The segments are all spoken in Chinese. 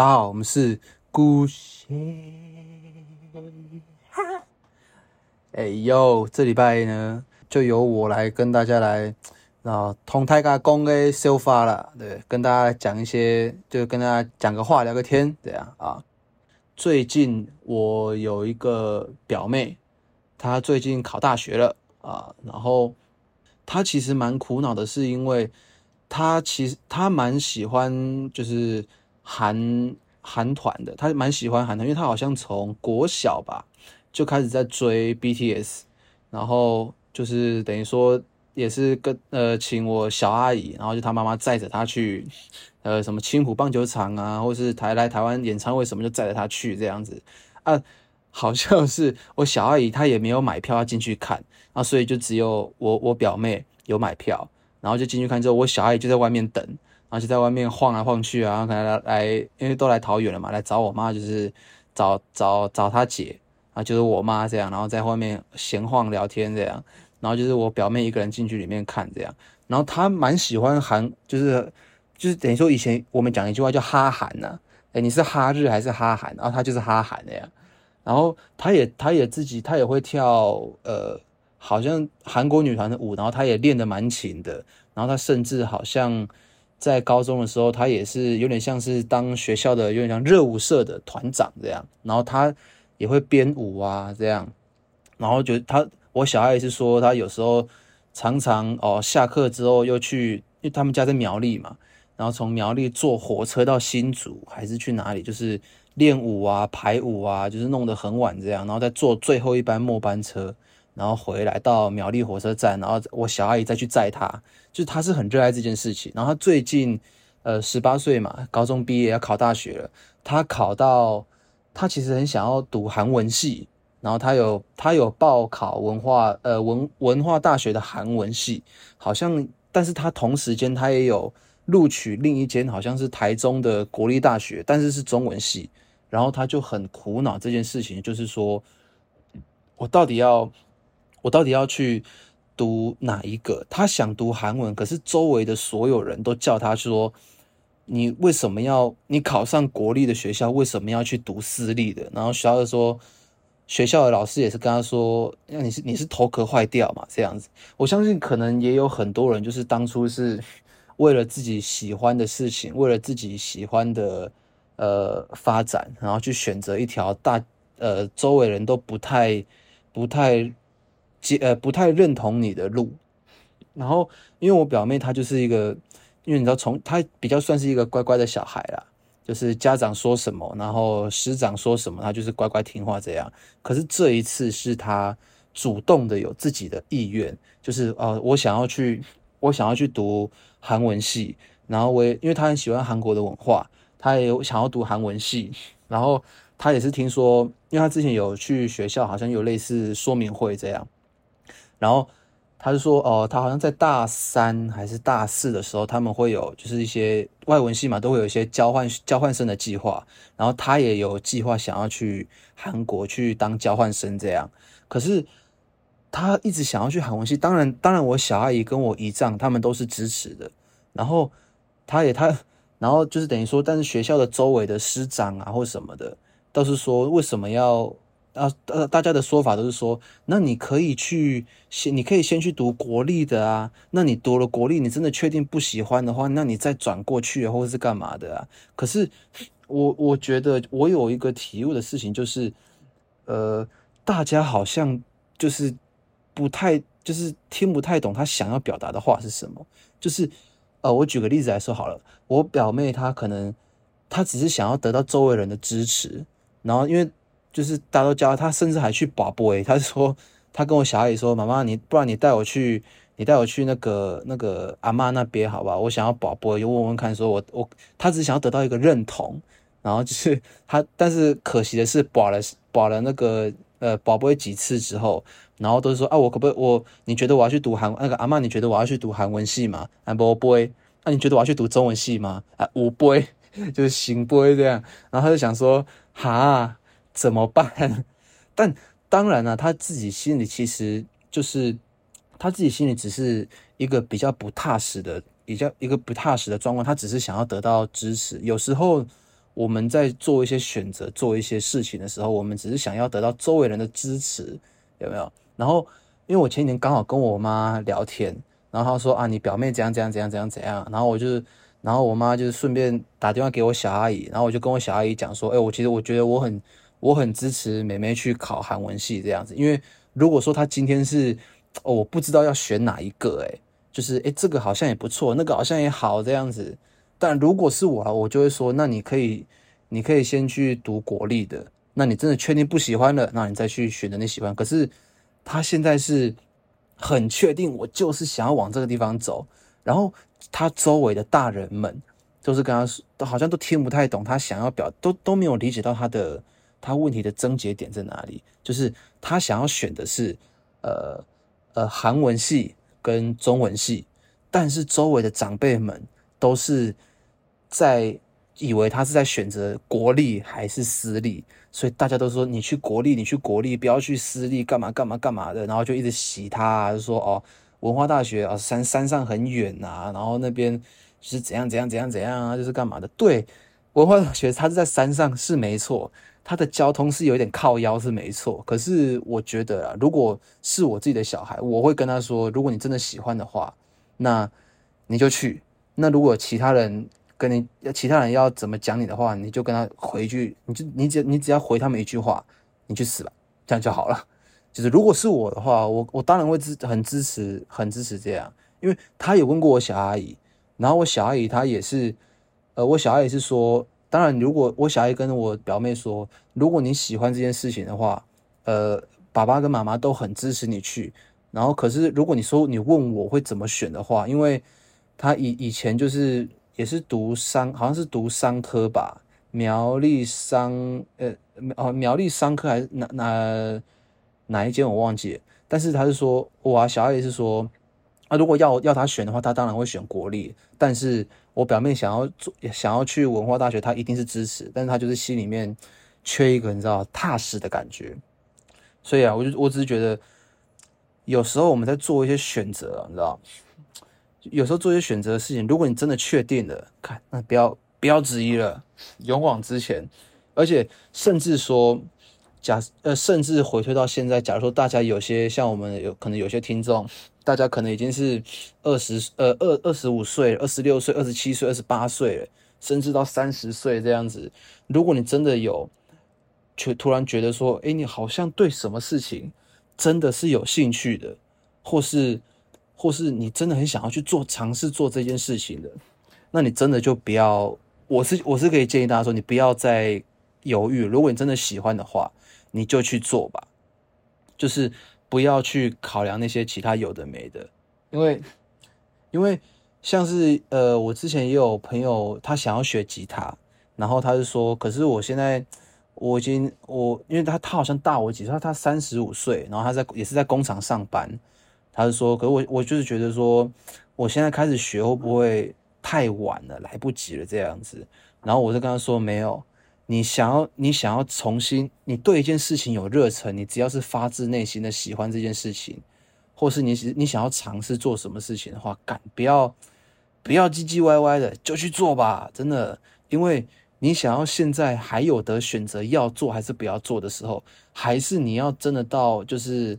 大家好，我们是孤仙。哎呦，这礼拜呢，就由我来跟大家来然后，同台家公的收发了，对，跟大家讲一些，就跟大家讲个话，聊个天，这样啊。最近我有一个表妹，她最近考大学了啊，然后她其实蛮苦恼的，是因为她其实她蛮喜欢就是韩韩团的，她蛮喜欢韩团，因为她好像从国小吧就开始在追 BTS，然后就是等于说也是跟呃请我小阿姨，然后就她妈妈载着她去。呃，什么青浦棒球场啊，或是台来台湾演唱会什么，就载着他去这样子啊。好像是我小阿姨她也没有买票要进去看啊，所以就只有我我表妹有买票，然后就进去看之后，我小阿姨就在外面等，然后就在外面晃来晃去啊，可能来来，因为都来桃园了嘛，来找我妈，就是找找找她姐啊，就是我妈这样，然后在外面闲晃聊天这样，然后就是我表妹一个人进去里面看这样，然后她蛮喜欢韩，就是。就是等于说，以前我们讲一句话叫哈韩呐，哎，你是哈日还是哈韩？然后她就是哈韩的呀。然后她也她也自己她也会跳呃，好像韩国女团的舞，然后她也练得蛮勤的。然后她甚至好像在高中的时候，他也是有点像是当学校的有点像热舞社的团长这样。然后他也会编舞啊这样。然后就他我小孩也是说，他有时候常常哦下课之后又去，因为他们家在苗栗嘛。然后从苗栗坐火车到新竹，还是去哪里？就是练舞啊、排舞啊，就是弄得很晚这样，然后再坐最后一班末班车，然后回来到苗栗火车站，然后我小阿姨再去载他，就是他是很热爱这件事情。然后他最近呃十八岁嘛，高中毕业要考大学了，他考到他其实很想要读韩文系，然后他有他有报考文化呃文文化大学的韩文系，好像，但是他同时间他也有。录取另一间好像是台中的国立大学，但是是中文系，然后他就很苦恼这件事情，就是说我到底要我到底要去读哪一个？他想读韩文，可是周围的所有人都叫他说：“你为什么要你考上国立的学校，为什么要去读私立的？”然后学校的说，学校的老师也是跟他说：“那你是你是头壳坏掉嘛？”这样子，我相信可能也有很多人就是当初是。为了自己喜欢的事情，为了自己喜欢的呃发展，然后去选择一条大呃周围人都不太不太接呃不太认同你的路。然后，因为我表妹她就是一个，因为你知道，从她比较算是一个乖乖的小孩啦，就是家长说什么，然后师长说什么，她就是乖乖听话这样。可是这一次是她主动的有自己的意愿，就是哦，我想要去。我想要去读韩文系，然后我也因为她很喜欢韩国的文化，她也有想要读韩文系，然后他也是听说，因为他之前有去学校，好像有类似说明会这样，然后他就说，哦，他好像在大三还是大四的时候，他们会有就是一些外文系嘛，都会有一些交换交换生的计划，然后他也有计划想要去韩国去当交换生这样，可是。他一直想要去韩文系，当然，当然，我小阿姨跟我姨丈他们都是支持的。然后，他也他，然后就是等于说，但是学校的周围的师长啊或什么的，都是说为什么要啊？呃，大家的说法都是说，那你可以去先，你可以先去读国立的啊。那你读了国立，你真的确定不喜欢的话，那你再转过去或者是干嘛的啊？可是我我觉得我有一个体悟的事情，就是呃，大家好像就是。不太就是听不太懂他想要表达的话是什么，就是呃，我举个例子来说好了，我表妹她可能她只是想要得到周围人的支持，然后因为就是大家都教他，甚至还去保博诶，她说他跟我小阿姨说，妈妈你不然你带我去，你带我去那个那个阿妈那边好吧，我想要保博，又问问看，说我我他只想要得到一个认同，然后就是 他，但是可惜的是保了保了那个呃保博几次之后。然后都是说啊，我可不可以我？你觉得我要去读韩那个阿妈？你觉得我要去读韩文系吗？啊不不会。那你觉得我要去读中文系吗？啊我不会，就是行不会这样。然后他就想说，哈怎么办？但当然了，他自己心里其实就是他自己心里只是一个比较不踏实的，比较一个不踏实的状况。他只是想要得到支持。有时候我们在做一些选择、做一些事情的时候，我们只是想要得到周围人的支持，有没有？然后，因为我前几天刚好跟我妈聊天，然后她说啊，你表妹怎样怎样怎样怎样怎样，然后我就，然后我妈就是顺便打电话给我小阿姨，然后我就跟我小阿姨讲说，哎，我其实我觉得我很我很支持妹妹去考韩文系这样子，因为如果说她今天是，哦，我不知道要选哪一个，哎，就是哎，这个好像也不错，那个好像也好这样子。但如果是我，我就会说，那你可以，你可以先去读国立的。那你真的确定不喜欢了，那你再去选择你喜欢。可是他现在是很确定，我就是想要往这个地方走。然后他周围的大人们都是跟他说，都好像都听不太懂他想要表，都都没有理解到他的他问题的症结点在哪里。就是他想要选的是呃呃韩文系跟中文系，但是周围的长辈们都是。在以为他是在选择国立还是私立，所以大家都说你去国立，你去国立，不要去私立，干嘛干嘛干嘛的，然后就一直洗他，就说哦，文化大学啊，山山上很远呐，然后那边是怎样怎样怎样怎样啊，就是干嘛的？对，文化大学它是在山上是没错，他的交通是有一点靠腰是没错，可是我觉得啊，如果是我自己的小孩，我会跟他说，如果你真的喜欢的话，那你就去。那如果其他人，跟你其他人要怎么讲你的话，你就跟他回去，你就你只你只要回他们一句话，你去死吧，这样就好了。就是如果是我的话，我我当然会支很支持很支持这样，因为他有问过我小阿姨，然后我小阿姨她也是，呃，我小阿姨是说，当然如果我小阿姨跟我表妹说，如果你喜欢这件事情的话，呃，爸爸跟妈妈都很支持你去。然后可是如果你说你问我会怎么选的话，因为他以以前就是。也是读商，好像是读商科吧，苗栗商，呃，哦，苗栗商科还是哪哪哪一间我忘记了。但是他是说，哇小阿姨是说，啊，如果要要他选的话，他当然会选国立。但是我表妹想要做，想要去文化大学，他一定是支持。但是他就是心里面缺一个你知道踏实的感觉。所以啊，我就我只是觉得，有时候我们在做一些选择，你知道。有时候做一些选择的事情，如果你真的确定了，看那不要不要质疑了，勇往直前。而且甚至说，假呃，甚至回推到现在，假如说大家有些像我们有可能有些听众，大家可能已经是二十呃二二十五岁、二十六岁、二十七岁、二十八岁了，甚至到三十岁这样子。如果你真的有，却突然觉得说，哎，你好像对什么事情真的是有兴趣的，或是。或是你真的很想要去做尝试做这件事情的，那你真的就不要。我是我是可以建议大家说，你不要再犹豫。如果你真的喜欢的话，你就去做吧。就是不要去考量那些其他有的没的，因为因为像是呃，我之前也有朋友他想要学吉他，然后他就说，可是我现在我已经我因为他他好像大我几岁，他三十五岁，然后他在也是在工厂上班。他就说，可是我我就是觉得说，我现在开始学会不会太晚了，来不及了这样子。然后我就跟他说，没有，你想要你想要重新，你对一件事情有热忱，你只要是发自内心的喜欢这件事情，或是你你想要尝试做什么事情的话，敢不要不要唧唧歪歪的就去做吧，真的，因为你想要现在还有得选择要做还是不要做的时候，还是你要真的到就是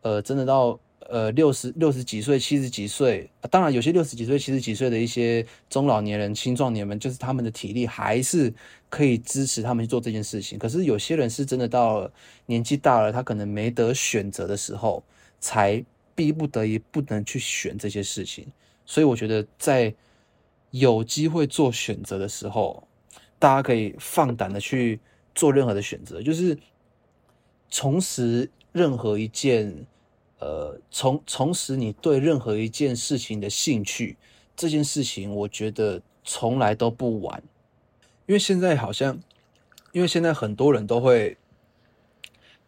呃真的到。呃，六十六十几岁、七十几岁，当然有些六十几岁、七十几岁的一些中老年人、青壮年们，就是他们的体力还是可以支持他们去做这件事情。可是有些人是真的到了年纪大了，他可能没得选择的时候，才逼不得已不能去选这些事情。所以我觉得，在有机会做选择的时候，大家可以放胆的去做任何的选择，就是重拾任何一件。呃，重重拾你对任何一件事情的兴趣，这件事情我觉得从来都不晚。因为现在好像，因为现在很多人都会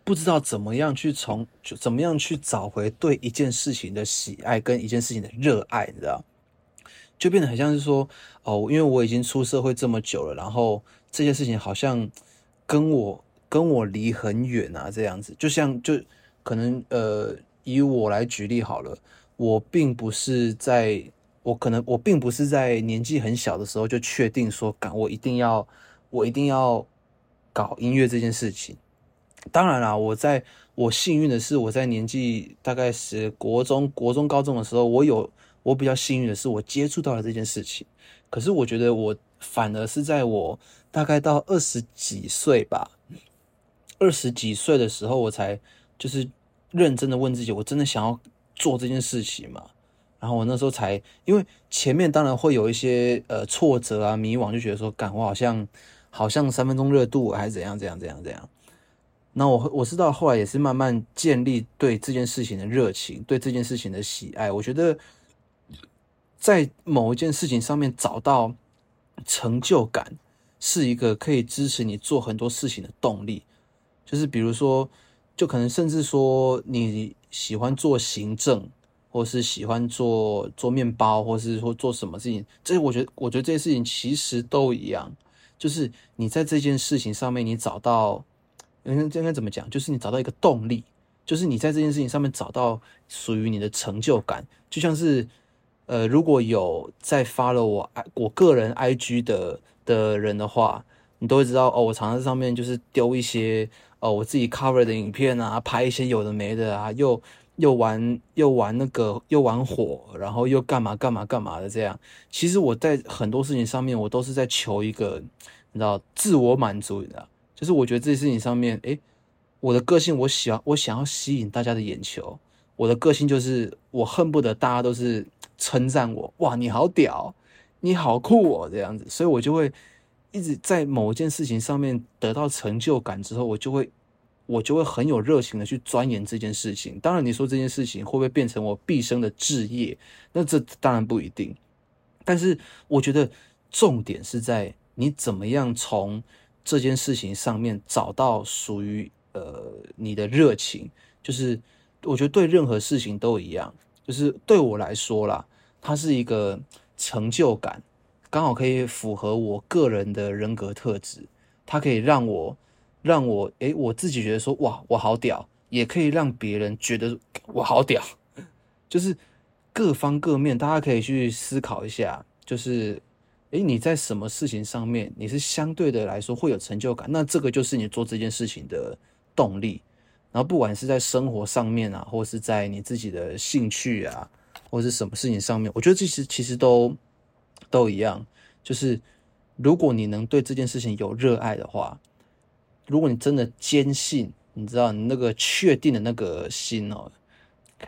不知道怎么样去从怎么样去找回对一件事情的喜爱跟一件事情的热爱，你知道？就变得很像是说，哦，因为我已经出社会这么久了，然后这件事情好像跟我跟我离很远啊，这样子，就像就可能呃。以我来举例好了，我并不是在，我可能我并不是在年纪很小的时候就确定说，敢我一定要，我一定要搞音乐这件事情。当然啦，我在我幸运的是，我在年纪大概是国中、国中、高中的时候，我有我比较幸运的是，我接触到了这件事情。可是我觉得我反而是在我大概到二十几岁吧，二十几岁的时候，我才就是认真的问自己，我真的想要做这件事情吗？然后我那时候才，因为前面当然会有一些呃挫折啊、迷惘，就觉得说，干我好像好像三分钟热度还是怎样怎样怎样怎样。那我我是到后来也是慢慢建立对这件事情的热情，对这件事情的喜爱。我觉得在某一件事情上面找到成就感，是一个可以支持你做很多事情的动力。就是比如说，就可能甚至说你喜欢做行政。或是喜欢做做面包，或是说做什么事情，这我觉得，我觉得这些事情其实都一样，就是你在这件事情上面，你找到，应该应该怎么讲？就是你找到一个动力，就是你在这件事情上面找到属于你的成就感，就像是，呃，如果有在发了我 I 我个人 IG 的的人的话，你都会知道哦，我常常在上面就是丢一些哦我自己 cover 的影片啊，拍一些有的没的啊，又。又玩又玩那个又玩火，然后又干嘛干嘛干嘛的这样。其实我在很多事情上面，我都是在求一个，你知道，自我满足，你知道，就是我觉得这些事情上面，诶，我的个性，我喜欢，我想要吸引大家的眼球。我的个性就是，我恨不得大家都是称赞我，哇，你好屌，你好酷哦，这样子。所以我就会一直在某一件事情上面得到成就感之后，我就会。我就会很有热情的去钻研这件事情。当然，你说这件事情会不会变成我毕生的志业？那这当然不一定。但是，我觉得重点是在你怎么样从这件事情上面找到属于呃你的热情。就是我觉得对任何事情都一样。就是对我来说啦，它是一个成就感，刚好可以符合我个人的人格特质。它可以让我。让我诶，我自己觉得说哇，我好屌，也可以让别人觉得我好屌，就是各方各面，大家可以去思考一下，就是诶，你在什么事情上面你是相对的来说会有成就感，那这个就是你做这件事情的动力。然后不管是在生活上面啊，或是在你自己的兴趣啊，或是什么事情上面，我觉得这些其实都都一样，就是如果你能对这件事情有热爱的话。如果你真的坚信，你知道你那个确定的那个心哦，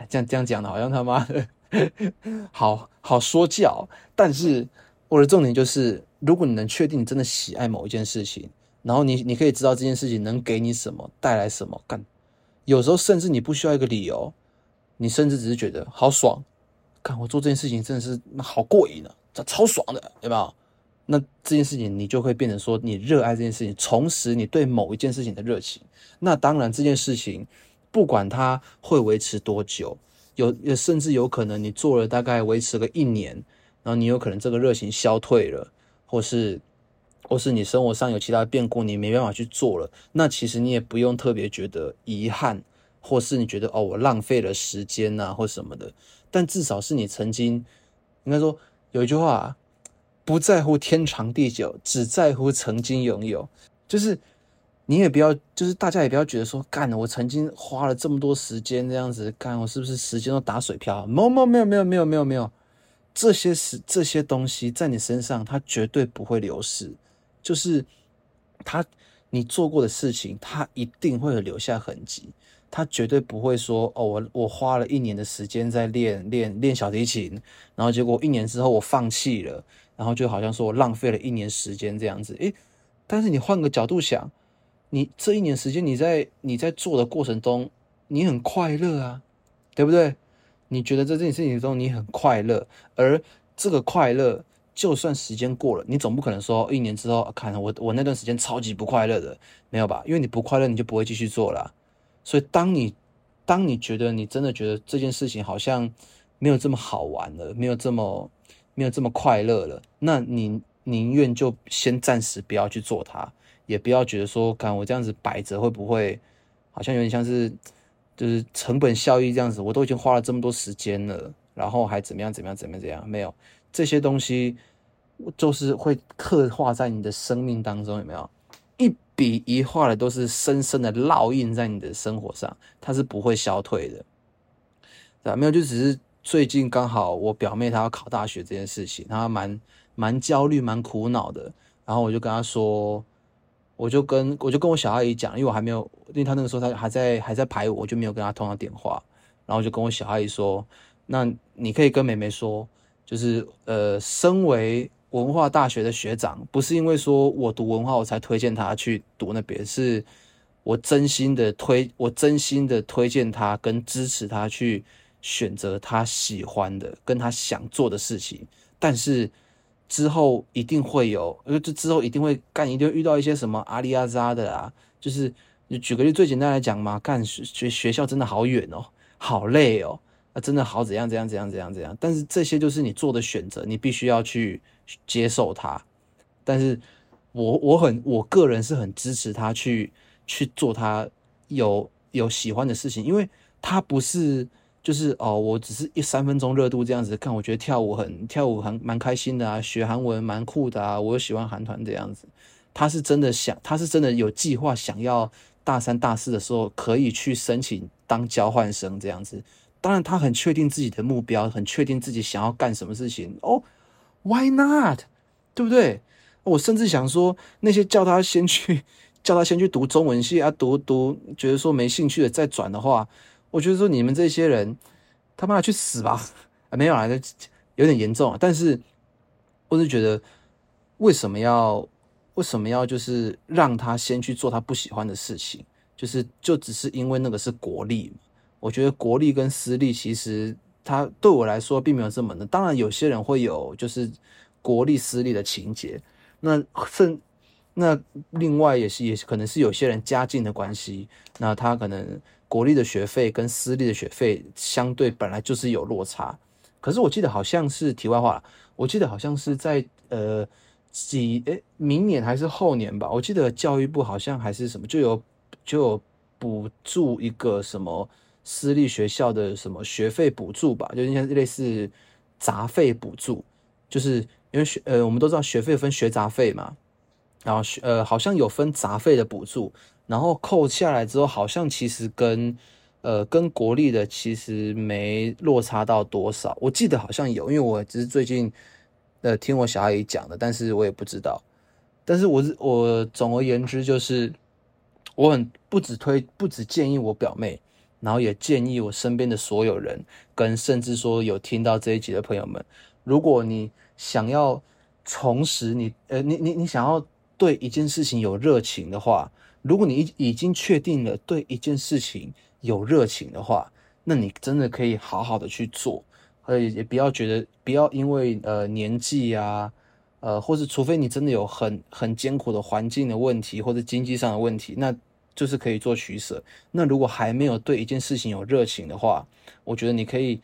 这样这样讲的好像他妈的 好好说教。但是我的重点就是，如果你能确定你真的喜爱某一件事情，然后你你可以知道这件事情能给你什么，带来什么，干。有时候甚至你不需要一个理由，你甚至只是觉得好爽，看我做这件事情真的是好过瘾啊，这超爽的，有没有？那这件事情，你就会变成说，你热爱这件事情，重拾你对某一件事情的热情。那当然，这件事情不管它会维持多久，有甚至有可能你做了大概维持个一年，然后你有可能这个热情消退了，或是或是你生活上有其他变故，你没办法去做了。那其实你也不用特别觉得遗憾，或是你觉得哦，我浪费了时间呐，或什么的。但至少是你曾经，应该说有一句话。不在乎天长地久，只在乎曾经拥有。就是你也不要，就是大家也不要觉得说，干了我曾经花了这么多时间这样子干，我是不是时间都打水漂？没有没有没有没有没有没有，这些是这些东西在你身上，它绝对不会流失。就是他你做过的事情，它一定会留下痕迹。他绝对不会说哦，我我花了一年的时间在练练练小提琴，然后结果一年之后我放弃了。然后就好像说我浪费了一年时间这样子，诶，但是你换个角度想，你这一年时间你在你在做的过程中，你很快乐啊，对不对？你觉得在这件事情中你很快乐，而这个快乐，就算时间过了，你总不可能说一年之后看我我那段时间超级不快乐的，没有吧？因为你不快乐，你就不会继续做了。所以当你当你觉得你真的觉得这件事情好像没有这么好玩了，没有这么。没有这么快乐了，那你宁愿就先暂时不要去做它，也不要觉得说，看我这样子摆着会不会好像有点像是就是成本效益这样子，我都已经花了这么多时间了，然后还怎么样怎么样怎么样怎么样？没有这些东西，就是会刻画在你的生命当中，有没有？笔一画的都是深深的烙印在你的生活上，它是不会消退的，对吧？没有，就只是最近刚好我表妹她要考大学这件事情，她蛮蛮焦虑、蛮苦恼的。然后我就跟她说，我就跟我就跟我小阿姨讲，因为我还没有，因为她那个时候她还在还在排我，我就没有跟她通到电话。然后就跟我小阿姨说，那你可以跟妹妹说，就是呃，身为。文化大学的学长，不是因为说我读文化我才推荐他去读那边，是我真心的推，我真心的推荐他跟支持他去选择他喜欢的跟他想做的事情。但是之后一定会有，因为，这之后一定会干，一定遇到一些什么阿里阿扎的啊。就是你举个例，最简单来讲嘛，干学学校真的好远哦，好累哦，啊，真的好怎样怎样怎样怎样怎样。但是这些就是你做的选择，你必须要去。接受他，但是我我很我个人是很支持他去去做他有有喜欢的事情，因为他不是就是哦，我只是一三分钟热度这样子看，我觉得跳舞很跳舞很蛮开心的啊，学韩文蛮酷的啊，我又喜欢韩团这样子，他是真的想，他是真的有计划想要大三大四的时候可以去申请当交换生这样子，当然他很确定自己的目标，很确定自己想要干什么事情。哦。Why not？对不对？我甚至想说，那些叫他先去，叫他先去读中文系啊，读读，觉得说没兴趣的再转的话，我觉得说你们这些人，他妈的去死吧！没有啊，有点严重啊。但是，我是觉得，为什么要为什么要就是让他先去做他不喜欢的事情？就是就只是因为那个是国力？我觉得国力跟私立其实。他对我来说并没有这么的，当然有些人会有就是国立私立的情节，那甚那另外也是也可能是有些人家境的关系，那他可能国立的学费跟私立的学费相对本来就是有落差。可是我记得好像是题外话，我记得好像是在呃几诶明年还是后年吧，我记得教育部好像还是什么就有就有补助一个什么。私立学校的什么学费补助吧，就应该类似杂费补助，就是因为学呃，我们都知道学费分学杂费嘛，然后学呃好像有分杂费的补助，然后扣下来之后，好像其实跟呃跟国立的其实没落差到多少，我记得好像有，因为我只是最近呃听我小阿姨讲的，但是我也不知道，但是我是我总而言之就是我很不只推不只建议我表妹。然后也建议我身边的所有人，跟甚至说有听到这一集的朋友们，如果你想要重拾你，呃，你你你想要对一件事情有热情的话，如果你已已经确定了对一件事情有热情的话，那你真的可以好好的去做，呃，也不要觉得不要因为呃年纪啊，呃，或是除非你真的有很很艰苦的环境的问题或者经济上的问题，那。就是可以做取舍。那如果还没有对一件事情有热情的话，我觉得你可以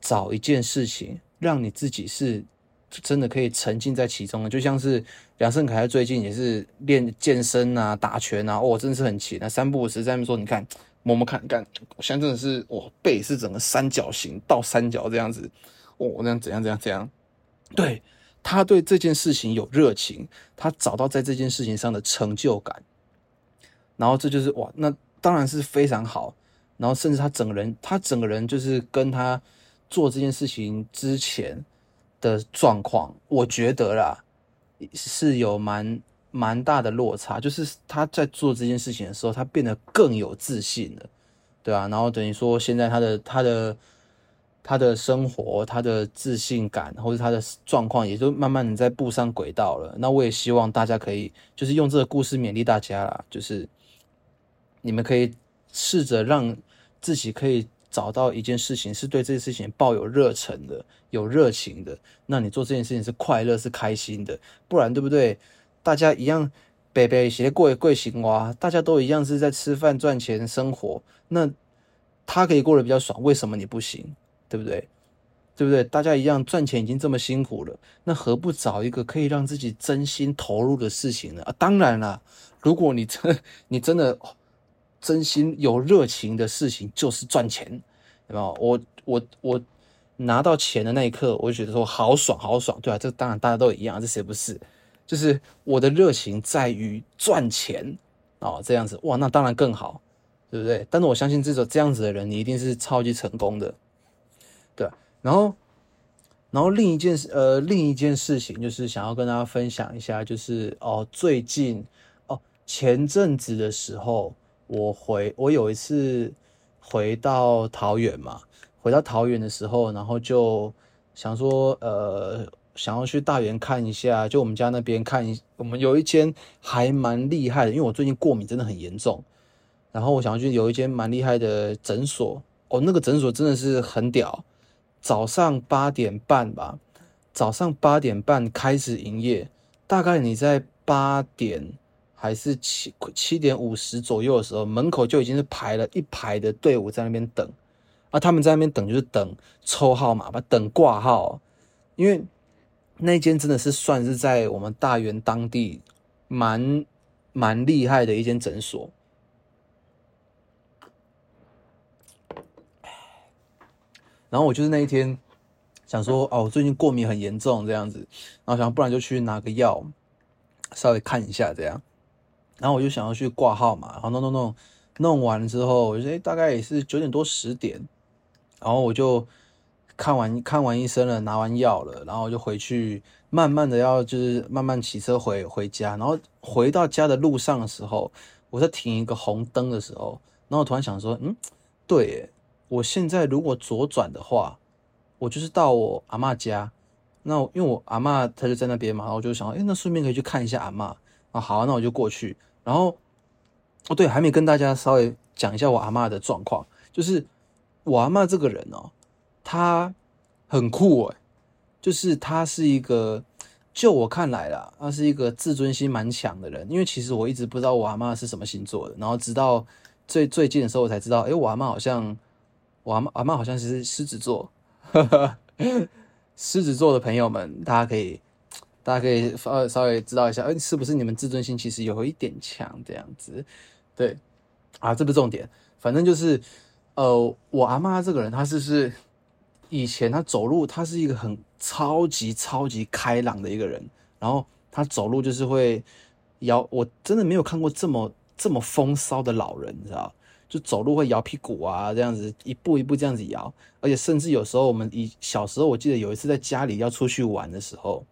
找一件事情，让你自己是真的可以沉浸在其中的。就像是梁胜凯最近也是练健身啊、打拳啊，哦，真的是很勤。那三不五时在那说，你看摸摸看，干，现在真的是我背是整个三角形倒三角这样子，哦，那样怎样怎样怎样？对他对这件事情有热情，他找到在这件事情上的成就感。然后这就是哇，那当然是非常好。然后甚至他整个人，他整个人就是跟他做这件事情之前的状况，我觉得啦是有蛮蛮大的落差。就是他在做这件事情的时候，他变得更有自信了，对啊，然后等于说现在他的他的他的生活，他的自信感或者他的状况，也就慢慢的在步上轨道了。那我也希望大家可以就是用这个故事勉励大家啦，就是。你们可以试着让自己可以找到一件事情，是对这件事情抱有热忱的、有热情的。那你做这件事情是快乐、是开心的，不然对不对？大家一样，北北斜贵贵行哇，大家都一样是在吃饭赚钱生活。那他可以过得比较爽，为什么你不行？对不对？对不对？大家一样赚钱已经这么辛苦了，那何不找一个可以让自己真心投入的事情呢？啊，当然了，如果你真 你真的。真心有热情的事情就是赚钱，对吧？我我我拿到钱的那一刻，我就觉得说好爽，好爽。对啊，这当然大家都一样，这谁不是？就是我的热情在于赚钱哦，这样子哇，那当然更好，对不对？但是我相信这种这样子的人，你一定是超级成功的，对。然后，然后另一件事，呃，另一件事情就是想要跟大家分享一下，就是哦，最近哦，前阵子的时候，我回我有一次回到桃园嘛。回到桃园的时候，然后就想说，呃，想要去大园看一下，就我们家那边看一，我们有一间还蛮厉害的，因为我最近过敏真的很严重，然后我想要去有一间蛮厉害的诊所，哦，那个诊所真的是很屌，早上八点半吧，早上八点半开始营业，大概你在八点还是七七点五十左右的时候，门口就已经是排了一排的队伍在那边等。啊，他们在那边等，就是等抽号码吧，等挂号。因为那间真的是算是在我们大原当地蛮蛮厉害的一间诊所。然后我就是那一天想说，哦，我最近过敏很严重这样子，然后想不然就去拿个药，稍微看一下这样。然后我就想要去挂号嘛，然后弄弄弄弄完之后，我觉得大概也是九点多十点。然后我就看完看完医生了，拿完药了，然后我就回去，慢慢的要就是慢慢骑车回回家。然后回到家的路上的时候，我在停一个红灯的时候，然后我突然想说，嗯，对，我现在如果左转的话，我就是到我阿妈家。那因为我阿妈她就在那边嘛，然后我就想，哎，那顺便可以去看一下阿妈啊。好，那我就过去。然后哦，对，还没跟大家稍微讲一下我阿妈的状况，就是。我阿妈这个人哦，她很酷哎，就是她是一个，就我看来啦，她是一个自尊心蛮强的人。因为其实我一直不知道我阿妈是什么星座的，然后直到最最近的时候我才知道，哎，我阿妈好像，我阿妈阿妈好像是狮子座，狮子座的朋友们，大家可以大家可以稍稍微知道一下，哎，是不是你们自尊心其实有一点强这样子？对，啊，这不是重点，反正就是。呃，我阿妈这个人，她是是以前她走路，她是一个很超级超级开朗的一个人。然后她走路就是会摇，我真的没有看过这么这么风骚的老人，你知道？就走路会摇屁股啊，这样子一步一步这样子摇。而且甚至有时候我们以小时候，我记得有一次在家里要出去玩的时候，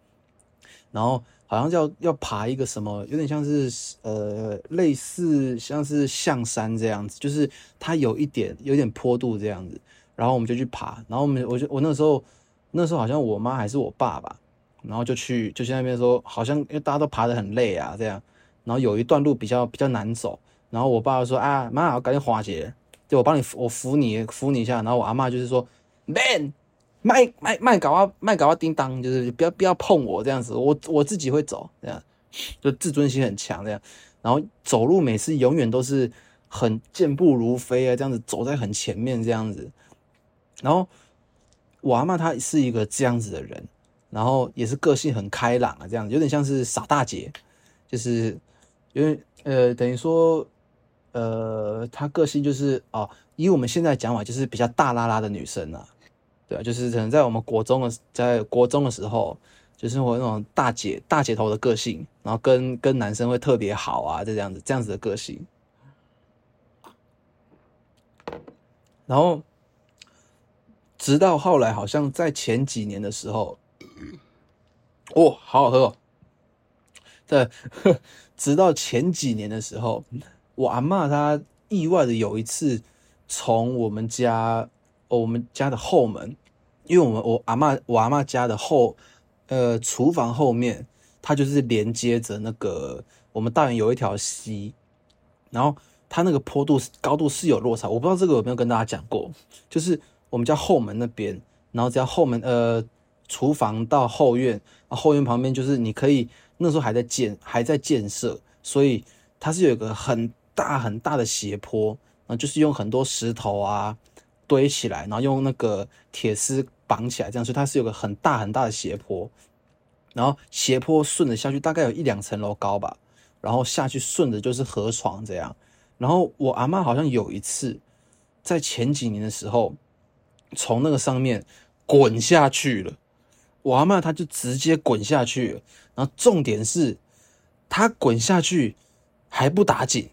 然后。好像要要爬一个什么，有点像是呃类似像是象山这样子，就是它有一点有点坡度这样子，然后我们就去爬，然后我们我就我那时候那时候好像我妈还是我爸爸，然后就去就去那边说，好像因为大家都爬得很累啊这样，然后有一段路比较比较难走，然后我爸说啊妈，我赶紧滑鞋，就我帮你我扶你扶你一下，然后我阿妈就是说 man。卖卖卖搞啊卖搞啊叮当，就是不要不要碰我这样子，我我自己会走这样，就自尊心很强这样，然后走路每次永远都是很健步如飞啊，这样子走在很前面这样子，然后我阿妈她是一个这样子的人，然后也是个性很开朗啊，这样子有点像是傻大姐，就是因为呃等于说呃她个性就是哦，以我们现在讲法就是比较大拉拉的女生啊。对啊，就是可能在我们国中的，在国中的时候，就是我那种大姐大姐头的个性，然后跟跟男生会特别好啊，这样子这样子的个性。然后，直到后来，好像在前几年的时候，哦，好好喝哦。在 直到前几年的时候，我阿妈她意外的有一次从我们家。我们家的后门，因为我们我阿妈我阿妈家的后，呃，厨房后面，它就是连接着那个我们大园有一条溪，然后它那个坡度高度是有落差，我不知道这个有没有跟大家讲过，就是我们家后门那边，然后只要后门呃厨房到后院，后院旁边就是你可以那时候还在建还在建设，所以它是有一个很大很大的斜坡，啊，就是用很多石头啊。堆起来，然后用那个铁丝绑起来，这样，所以它是有个很大很大的斜坡，然后斜坡顺着下去，大概有一两层楼高吧，然后下去顺着就是河床这样。然后我阿妈好像有一次在前几年的时候，从那个上面滚下去了。我阿妈她就直接滚下去，然后重点是，她滚下去还不打紧，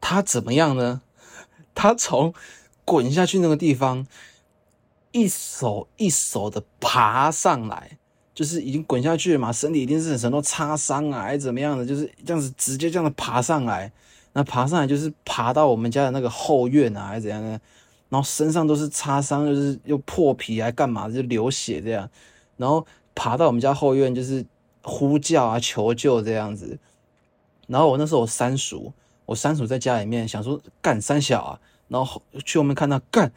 她怎么样呢？她从滚下去那个地方，一手一手的爬上来，就是已经滚下去了嘛，身体一定是很多擦伤啊，还是怎么样的，就是这样子直接这样子爬上来，那爬上来就是爬到我们家的那个后院啊，还是怎样的，然后身上都是擦伤，就是又破皮还干嘛，就流血这样。然后爬到我们家后院，就是呼叫啊、求救这样子。然后我那时候我三叔，我三叔在家里面想说干三小啊，然后去外面看到干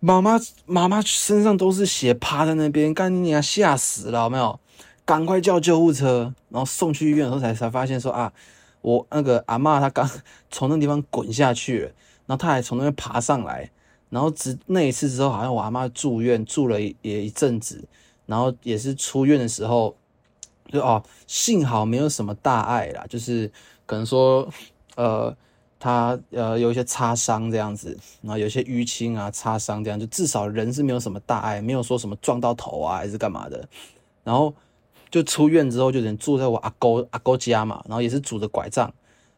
妈妈妈妈身上都是血，趴在那边，干你啊吓死了，没有？赶快叫救护车，然后送去医院的时候才才发现说啊，我那个阿妈她刚从那地方滚下去了，然后她还从那边爬上来，然后只那一次之后，好像我阿妈住院住了也一阵子。然后也是出院的时候，就哦，幸好没有什么大碍啦，就是可能说，呃，他呃有一些擦伤这样子，然后有些淤青啊、擦伤这样，就至少人是没有什么大碍，没有说什么撞到头啊还是干嘛的。然后就出院之后，就人住在我阿公阿公家嘛，然后也是拄着拐杖。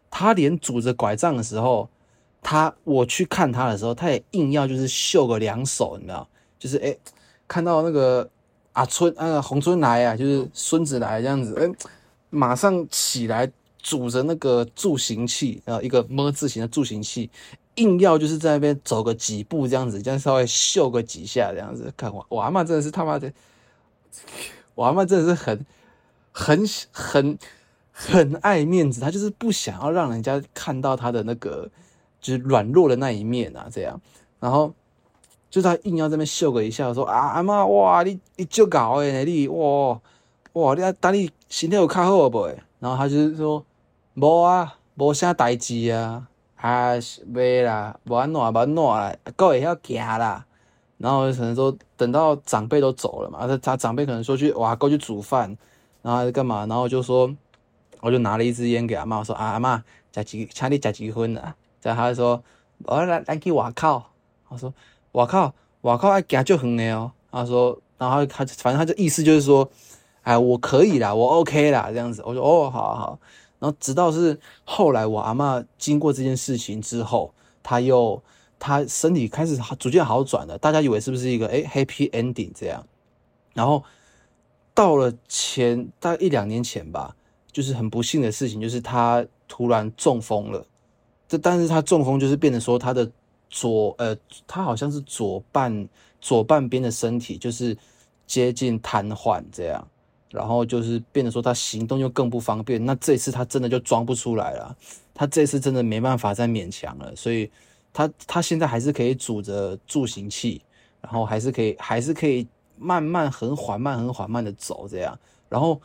他连拄着拐杖的时候，他我去看他的时候，他也硬要就是秀个两手，你知道，就是哎，看到那个。阿春，那个，红春来啊，就是孙子来这样子，哎，马上起来拄着那个助行器，然后一个么字形的助行器，硬要就是在那边走个几步这样子，这样稍微秀个几下这样子。看我，我阿妈真的是他妈的，我阿妈真的是很很很很爱面子，他就是不想要让人家看到他的那个就是软弱的那一面啊，这样，然后。就他硬要这边秀个一下，说啊阿妈哇，你你就搞诶，你哇哇，你啊等你身体有较好不？然后他就是说，无啊，无啥代志啊，啊袂啦，无安怎无安怎啦，够会晓行啦。然后可能说等到长辈都走了嘛，他他长辈可能说去哇过去煮饭，然后还是干嘛？然后就说，我就拿了一支烟给阿妈，说啊阿妈，食几，请你食几分啊？然后他就说，我来来去外口，我说。我靠，我靠，爱行就很的哦。他说，然后他反正他的意思就是说，哎，我可以啦，我 OK 啦，这样子。我说，哦，好好。然后直到是后来我阿妈经过这件事情之后，他又他身体开始逐渐好转了。大家以为是不是一个哎 happy ending 这样？然后到了前大概一两年前吧，就是很不幸的事情，就是他突然中风了。这但是他中风就是变得说他的。左呃，他好像是左半左半边的身体就是接近瘫痪这样，然后就是变得说他行动又更不方便。那这次他真的就装不出来了，他这次真的没办法再勉强了，所以他他现在还是可以拄着助行器，然后还是可以还是可以慢慢很缓慢很缓慢的走这样。然后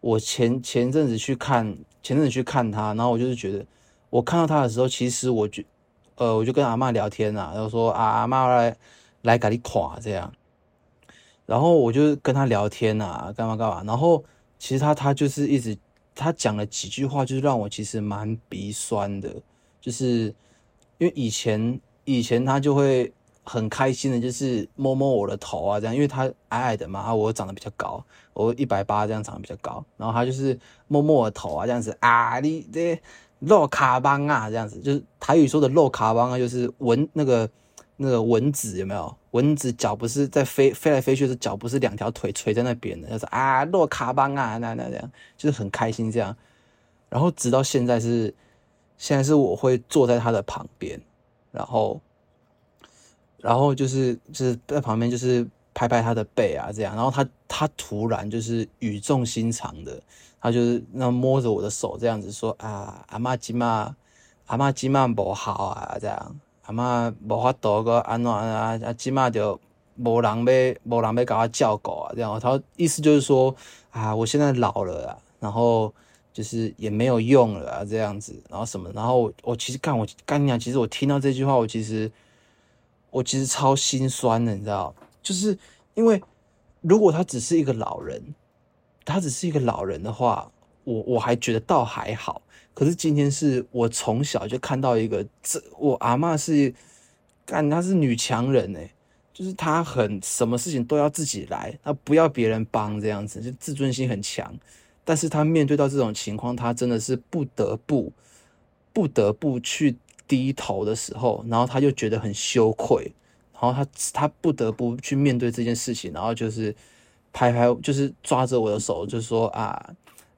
我前前阵子去看前阵子去看他，然后我就是觉得我看到他的时候，其实我觉。呃，我就跟阿妈聊天啊，然后说啊，阿妈来来给你垮这样，然后我就跟他聊天呐，干嘛干嘛，然后其实他他就是一直他讲了几句话，就是让我其实蛮鼻酸的，就是因为以前以前他就会很开心的，就是摸摸我的头啊这样，因为他矮矮的嘛，我长得比较高，我一百八这样长得比较高，然后他就是摸摸我头啊这样子。啊，你这。肉卡邦啊，这样子。就是台语说的肉卡邦啊，就是闻那个那个蚊子有没有？蚊子脚不是在飞飞来飞去的，脚不是两条腿垂在那边的，就是啊洛卡邦啊，那那这样就是很开心这样。然后直到现在是现在是我会坐在他的旁边，然后然后就是就是在旁边就是拍拍他的背啊这样，然后他他突然就是语重心长的。他就是那摸着我的手这样子说啊，阿妈吉嘛，阿妈吉嘛不好啊，这样阿妈无法度个安怎啊，啊今嘛就无人要无人要搞我照顾啊，这样他意思就是说啊，我现在老了啊，然后就是也没有用了啊，这样子，然后什么，然后我其实干我干你讲，其实我听到这句话，我其实我其实超心酸的，你知道，就是因为如果他只是一个老人。他只是一个老人的话，我我还觉得倒还好。可是今天是我从小就看到一个，这我阿妈是干，她是女强人哎，就是她很什么事情都要自己来，她不要别人帮这样子，就自尊心很强。但是她面对到这种情况，她真的是不得不不得不去低头的时候，然后她就觉得很羞愧，然后她她不得不去面对这件事情，然后就是拍拍，就是抓着我的手，就说啊，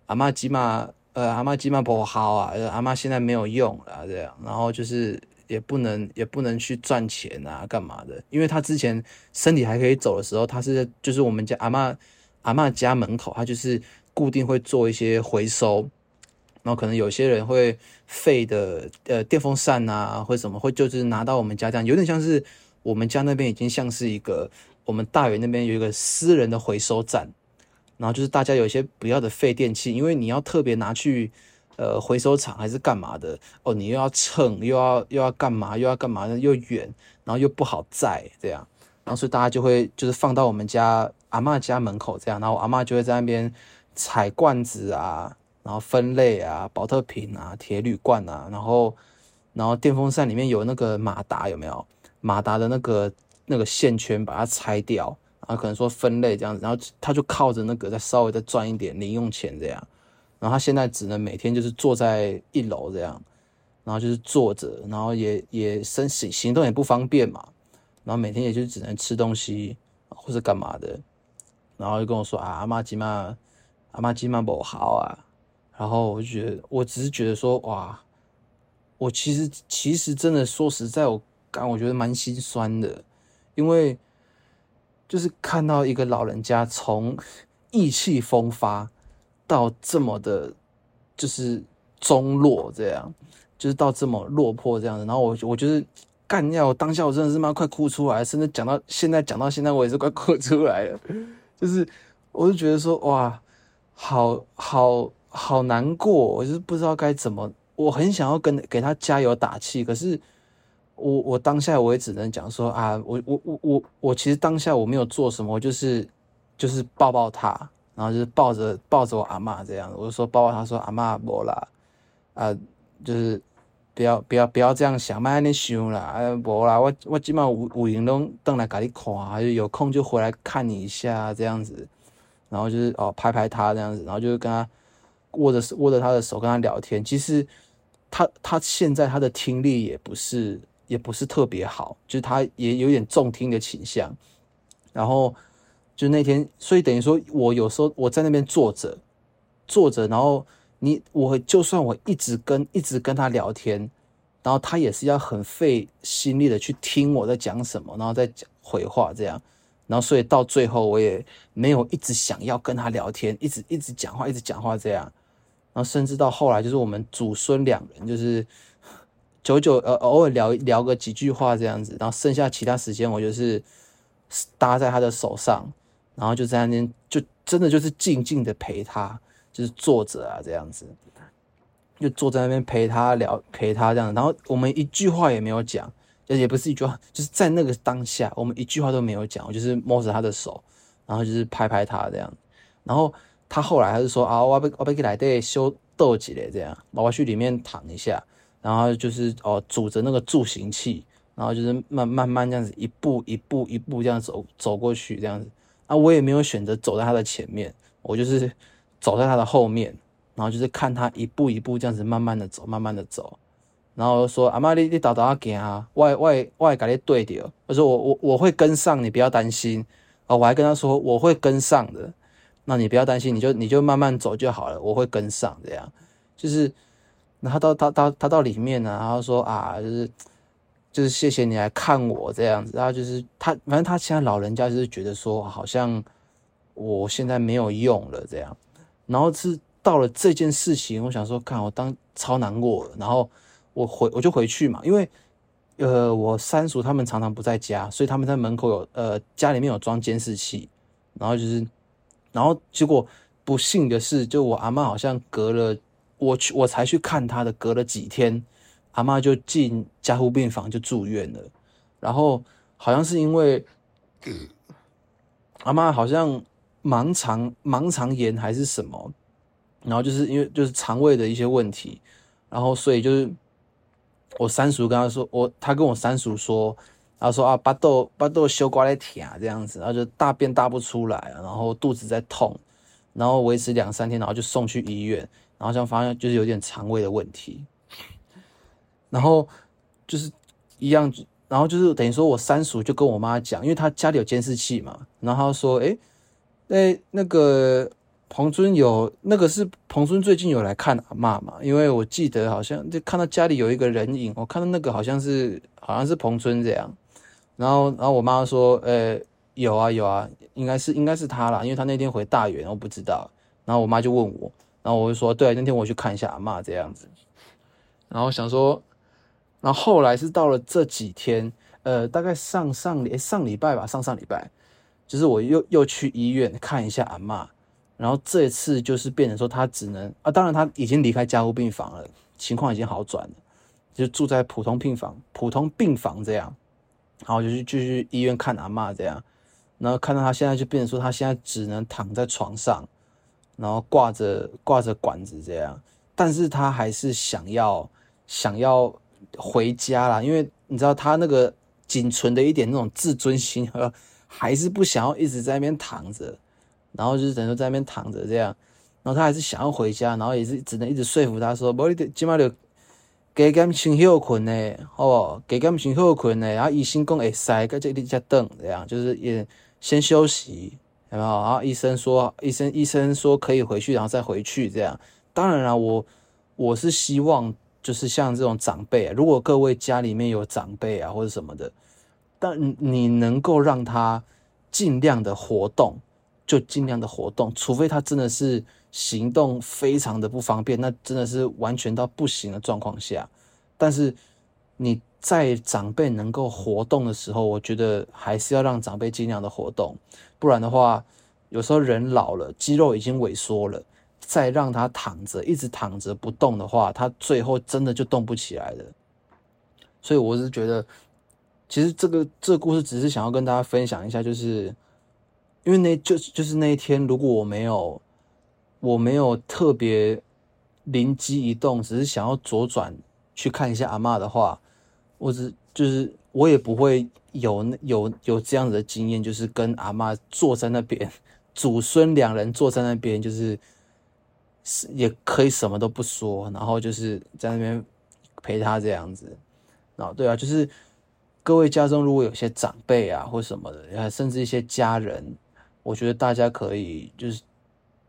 阿妈吉玛，呃，阿妈吉玛不好啊，阿妈现在没有用了这样，然后就是。也不能也不能去赚钱啊，干嘛的？因为他之前身体还可以走的时候，他是就是我们家阿妈阿妈家门口，他就是固定会做一些回收，然后可能有些人会废的呃电风扇啊，或什么会就是拿到我们家这样，有点像是我们家那边已经像是一个我们大园那边有一个私人的回收站，然后就是大家有一些不要的废电器，因为你要特别拿去。呃，回收厂还是干嘛的？哦，你又要称，又要又要干嘛？又要干嘛？又远，然后又不好载，这样，然后所以大家就会就是放到我们家阿妈家门口这样，然后阿妈就会在那边采罐子啊，然后分类啊，保特瓶啊，铁铝罐啊，然后然后电风扇里面有那个马达有没有？马达的那个那个线圈把它拆掉，然后可能说分类这样子，然后他就靠着那个再稍微再赚一点零用钱这样。然后他现在只能每天就是坐在一楼这样，然后就是坐着，然后也也身行行动也不方便嘛，然后每天也就只能吃东西或者干嘛的，然后就跟我说啊阿妈吉玛阿妈吉玛不好啊，然后我就觉得我只是觉得说哇，我其实其实真的说实在我感我觉得蛮心酸的，因为就是看到一个老人家从意气风发。到这么的，就是中落这样，就是到这么落魄这样子。然后我我就是干掉当下，我真的是妈快哭出来，甚至讲到现在讲到现在，我也是快哭出来了。就是我就觉得说哇，好好好难过，我就是不知道该怎么。我很想要跟给他加油打气，可是我我当下我也只能讲说啊，我我我我我其实当下我没有做什么，我就是就是抱抱他。然后就是抱着抱着我阿妈这样，我就说抱抱他说阿妈无啦，啊，就是不要不要不要这样想，莫安尼想啦，啊无啦，我我今晚有有闲拢等来给你看，还是有空就回来看你一下这样子，然后就是哦拍拍他这样子，然后就是跟他握着握着他的手跟他聊天。其实他他现在他的听力也不是也不是特别好，就是他也有点重听的倾向，然后。就那天，所以等于说，我有时候我在那边坐着，坐着，然后你我就算我一直跟一直跟他聊天，然后他也是要很费心力的去听我在讲什么，然后再讲回话这样，然后所以到最后我也没有一直想要跟他聊天，一直一直讲话，一直讲话这样，然后甚至到后来就是我们祖孙两人就是久久呃偶尔聊聊个几句话这样子，然后剩下其他时间我就是搭在他的手上。然后就在那边，就真的就是静静的陪他，就是坐着啊这样子，就坐在那边陪他聊，陪他这样。然后我们一句话也没有讲，也不是一句话，就是在那个当下，我们一句话都没有讲，我就是摸着他的手，然后就是拍拍他这样。然后他后来还是说啊，我被我被给来对修豆几嘞这样，我去里面躺一下，然后就是哦拄着那个助行器，然后就是慢慢慢这样子一步一步一步这样走走过去这样子。啊，我也没有选择走在他的前面，我就是走在他的后面，然后就是看他一步一步这样子慢慢的走，慢慢的走，然后说阿妈你你倒倒要行啊，我我我跟你对的，我说我我我会跟上，你不要担心。啊，我还跟他说我会跟上的，那你不要担心，你就你就慢慢走就好了，我会跟上这样，就是，然后到他他他到里面呢，然后说啊，就是。就是谢谢你来看我这样子，然后就是他，反正他现在老人家就是觉得说，好像我现在没有用了这样，然后是到了这件事情，我想说，看我当超难过，然后我回我就回去嘛，因为呃我三叔他们常常不在家，所以他们在门口有呃家里面有装监视器，然后就是，然后结果不幸的是，就我阿妈好像隔了我去我才去看他的，隔了几天。阿妈就进加护病房就住院了，然后好像是因为阿妈好像盲肠盲肠炎还是什么，然后就是因为就是肠胃的一些问题，然后所以就是我三叔跟他说，我他跟我三叔说，然后说啊，巴豆巴豆修刮来疼这样子，然后就大便大不出来，然后肚子在痛，然后维持两三天，然后就送去医院，然后就发现就是有点肠胃的问题，然后就是一样，然后就是等于说我三叔就跟我妈讲，因为他家里有监视器嘛，然后他说，哎，那那个。彭尊有那个是彭尊最近有来看阿妈嘛？因为我记得好像就看到家里有一个人影，我看到那个好像是好像是彭尊这样。然后然后我妈说，呃，有啊有啊，应该是应该是他啦，因为他那天回大原，我不知道。然后我妈就问我，然后我就说，对，那天我去看一下阿妈这样子。然后想说，然后后来是到了这几天，呃，大概上上礼上礼拜吧，上上礼拜，就是我又又去医院看一下阿妈。然后这次就是变成说他只能啊，当然他已经离开加护病房了，情况已经好转了，就住在普通病房、普通病房这样，然后就去继续医院看阿妈这样，然后看到他现在就变成说他现在只能躺在床上，然后挂着挂着管子这样，但是他还是想要想要回家啦，因为你知道他那个仅存的一点那种自尊心和 还是不想要一直在那边躺着。然后就是等于说在那边躺着这样，然后他还是想要回家，然后也是只能一直说服他说：“不，你得起码得给点先休困呢，好不？给点先休困呢。然后医生讲会塞，在这里再等这样，就是也先休息，有没有？然后医生说，医生医生说可以回去，然后再回去这样。当然了，我我是希望就是像这种长辈，如果各位家里面有长辈啊或者什么的，但你能够让他尽量的活动。就尽量的活动，除非他真的是行动非常的不方便，那真的是完全到不行的状况下。但是你在长辈能够活动的时候，我觉得还是要让长辈尽量的活动，不然的话，有时候人老了，肌肉已经萎缩了，再让他躺着一直躺着不动的话，他最后真的就动不起来了。所以我是觉得，其实这个这个故事只是想要跟大家分享一下，就是。因为那就就是那一天，如果我没有我没有特别灵机一动，只是想要左转去看一下阿妈的话，我只就是我也不会有有有这样子的经验，就是跟阿妈坐在那边，祖孙两人坐在那边，就是是也可以什么都不说，然后就是在那边陪他这样子。哦，对啊，就是各位家中如果有些长辈啊或什么的，甚至一些家人。我觉得大家可以就是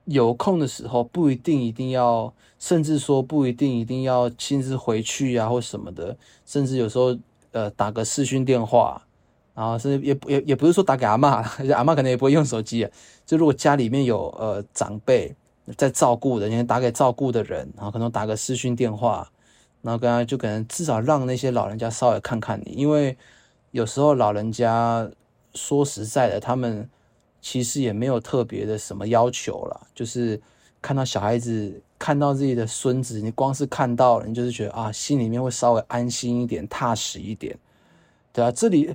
有空的时候，不一定一定要，甚至说不一定一定要亲自回去呀，或什么的。甚至有时候，呃，打个视讯电话，然后甚至也也也不是说打给阿妈，阿妈可能也不会用手机。就如果家里面有呃长辈在照顾的，你打给照顾的人，然后可能打个视讯电话，然后跟他就可能至少让那些老人家稍微看看你，因为有时候老人家说实在的，他们。其实也没有特别的什么要求了，就是看到小孩子，看到自己的孙子，你光是看到了，你就是觉得啊，心里面会稍微安心一点，踏实一点，对啊，这里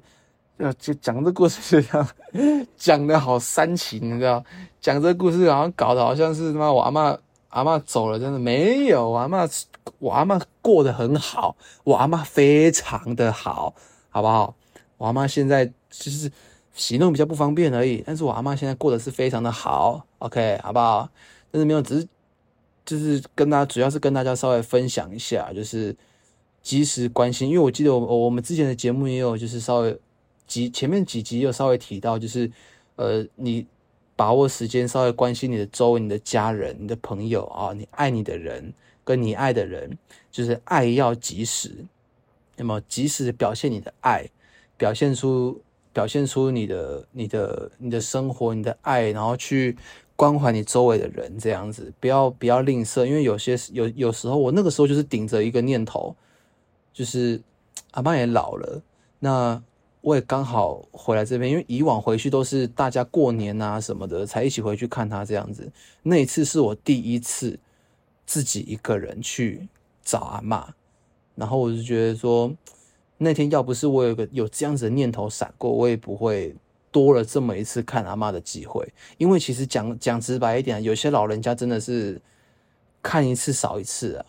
呃，就讲这故事这样讲的好煽情，你知道？讲这故事好像搞得好像是他妈我阿妈阿妈走了，真的没有，阿妈我阿妈过得很好，我阿妈非常的好，好不好？我阿妈现在就是。行动比较不方便而已，但是我阿妈现在过得是非常的好，OK，好不好？但是没有，只是就是跟大家，主要是跟大家稍微分享一下，就是及时关心，因为我记得我我们之前的节目也有，就是稍微几前面几集有稍微提到，就是呃，你把握时间稍微关心你的周围、你的家人、你的朋友啊，你爱你的人跟你爱的人，就是爱要及时，那么及时表现你的爱，表现出。表现出你的、你的、你的生活、你的爱，然后去关怀你周围的人，这样子不要不要吝啬，因为有些有有时候我那个时候就是顶着一个念头，就是阿妈也老了，那我也刚好回来这边，因为以往回去都是大家过年啊什么的才一起回去看他这样子，那一次是我第一次自己一个人去找阿妈，然后我就觉得说。那天要不是我有个有这样子的念头闪过，我也不会多了这么一次看阿妈的机会。因为其实讲讲直白一点，有些老人家真的是看一次少一次啊。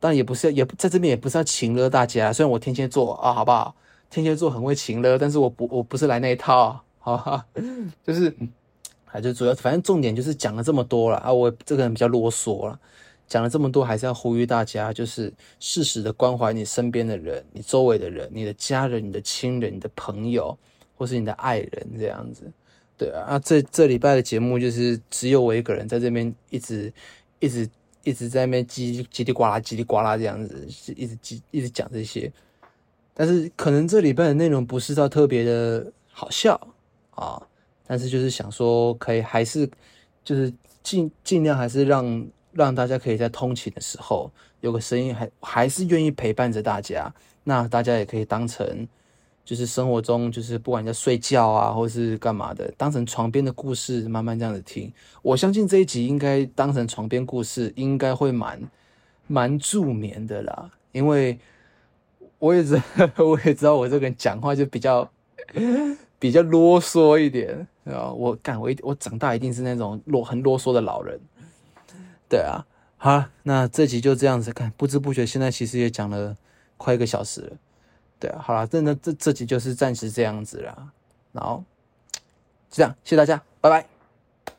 但也不是，也在这边也不是要请了大家。虽然我天蝎座啊，好不好？天蝎座很会情了，但是我不我不是来那一套，好哈，就是还就主要反正重点就是讲了这么多了啊，我这个人比较啰嗦了。讲了这么多，还是要呼吁大家，就是适时的关怀你身边的人、你周围的人、你的家人、你的亲人、你的朋友，或是你的爱人，这样子。对啊，啊，这这礼拜的节目就是只有我一个人在这边一直、一直、一直在那边叽叽里呱啦、叽里呱啦这样子，一直叽一直讲这些。但是可能这礼拜的内容不是到特别的好笑啊，但是就是想说，可以还是就是尽尽量还是让。让大家可以在通勤的时候有个声音，还还是愿意陪伴着大家。那大家也可以当成，就是生活中，就是不管在睡觉啊，或是干嘛的，当成床边的故事，慢慢这样子听。我相信这一集应该当成床边故事，应该会蛮蛮助眠的啦。因为我也知，我也知道我这个人讲话就比较比较啰嗦一点啊。我干，我我长大一定是那种啰很啰嗦的老人。对啊，好，那这集就这样子看，不知不觉现在其实也讲了快一个小时了。对，好了，真的这这集就是暂时这样子了，然后这样，谢谢大家，拜拜。